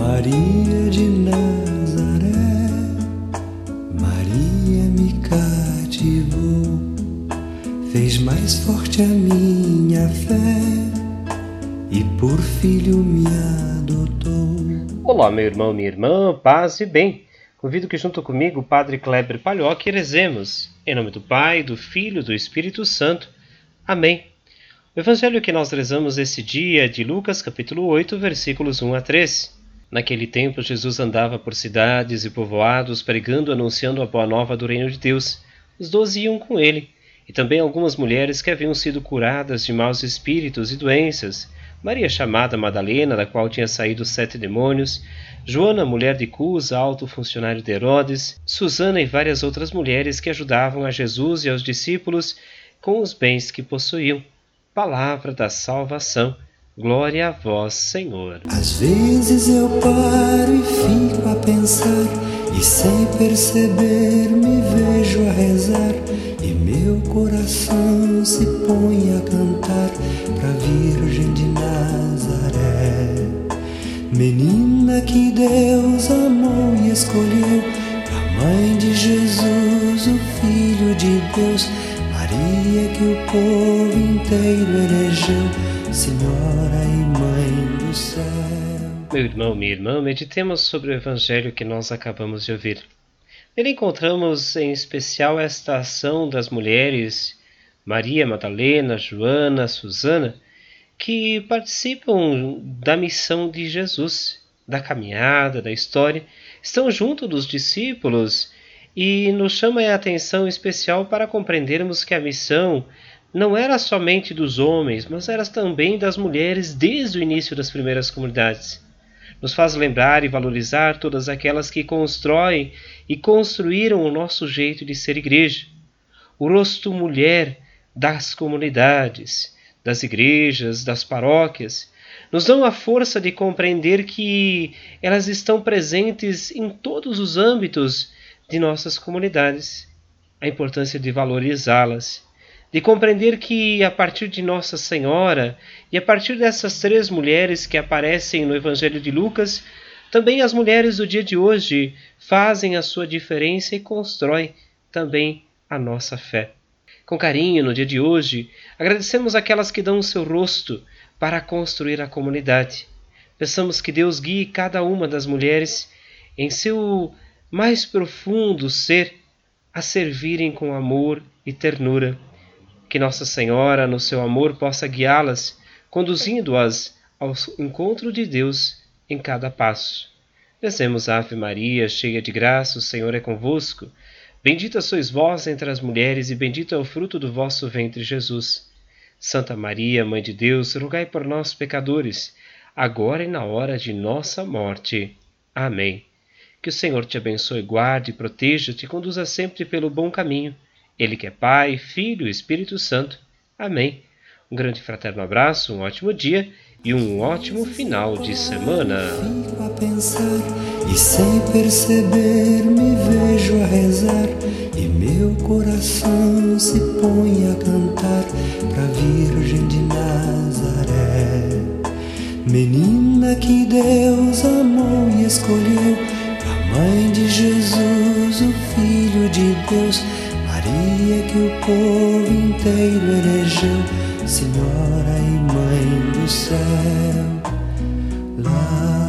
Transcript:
Maria de Nazaré, Maria me cativou, fez mais forte a minha fé e por filho me adotou. Olá, meu irmão, minha irmã, paz e bem. Convido que junto comigo o Padre Kleber Palhoque rezemos. Em nome do Pai, do Filho do Espírito Santo. Amém. O evangelho que nós rezamos esse dia é de Lucas, capítulo 8, versículos 1 a 3. Naquele tempo, Jesus andava por cidades e povoados, pregando anunciando a boa nova do reino de Deus. Os doze iam com ele, e também algumas mulheres que haviam sido curadas de maus espíritos e doenças. Maria chamada Madalena, da qual tinha saído sete demônios, Joana, mulher de Cusa, alto funcionário de Herodes, Susana e várias outras mulheres que ajudavam a Jesus e aos discípulos com os bens que possuíam. Palavra da salvação. Glória a vós, Senhor. Às vezes eu paro e fico a pensar, e sem perceber me vejo a rezar, e meu coração se põe a cantar pra Virgem de Nazaré. Menina que Deus amou e escolheu, a mãe de Jesus, o Filho de Deus, Maria que o povo inteiro elegeu, Senhora e Mãe do céu. Meu irmão, minha irmã, meditemos sobre o evangelho que nós acabamos de ouvir. Nele encontramos em especial esta ação das mulheres Maria Madalena, Joana, Susana, que participam da missão de Jesus, da caminhada, da história, estão junto dos discípulos e nos chama a atenção especial para compreendermos que a missão não era somente dos homens, mas era também das mulheres desde o início das primeiras comunidades. Nos faz lembrar e valorizar todas aquelas que constroem e construíram o nosso jeito de ser igreja, o rosto mulher das comunidades, das igrejas, das paróquias, nos dão a força de compreender que elas estão presentes em todos os âmbitos de nossas comunidades. A importância de valorizá-las, de compreender que a partir de Nossa Senhora e a partir dessas três mulheres que aparecem no Evangelho de Lucas, também as mulheres do dia de hoje fazem a sua diferença e constroem também a nossa fé. Com carinho, no dia de hoje, agradecemos aquelas que dão o seu rosto para construir a comunidade. Peçamos que Deus guie cada uma das mulheres em seu mais profundo ser a servirem com amor e ternura. Que Nossa Senhora, no seu amor, possa guiá-las, conduzindo-as ao encontro de Deus em cada passo. Rezemos Ave Maria, cheia de graça, o Senhor é convosco. Bendita sois vós entre as mulheres, e bendito é o fruto do vosso ventre, Jesus. Santa Maria, Mãe de Deus, rogai por nós, pecadores, agora e na hora de nossa morte. Amém. Que o Senhor te abençoe, guarde, proteja, te conduza sempre pelo bom caminho. Ele que é Pai, Filho e Espírito Santo. Amém. Um grande fraterno abraço, um ótimo dia e um ótimo final de semana. Fico a pensar e sem perceber me vejo a rezar e meu coração se põe a cantar pra Virgem de Nazaré. Menina que Deus amou e escolheu, a mãe de Jesus, o Filho de Deus, Maria que o povo inteiro elegeu, Senhora e Mãe do céu. Lá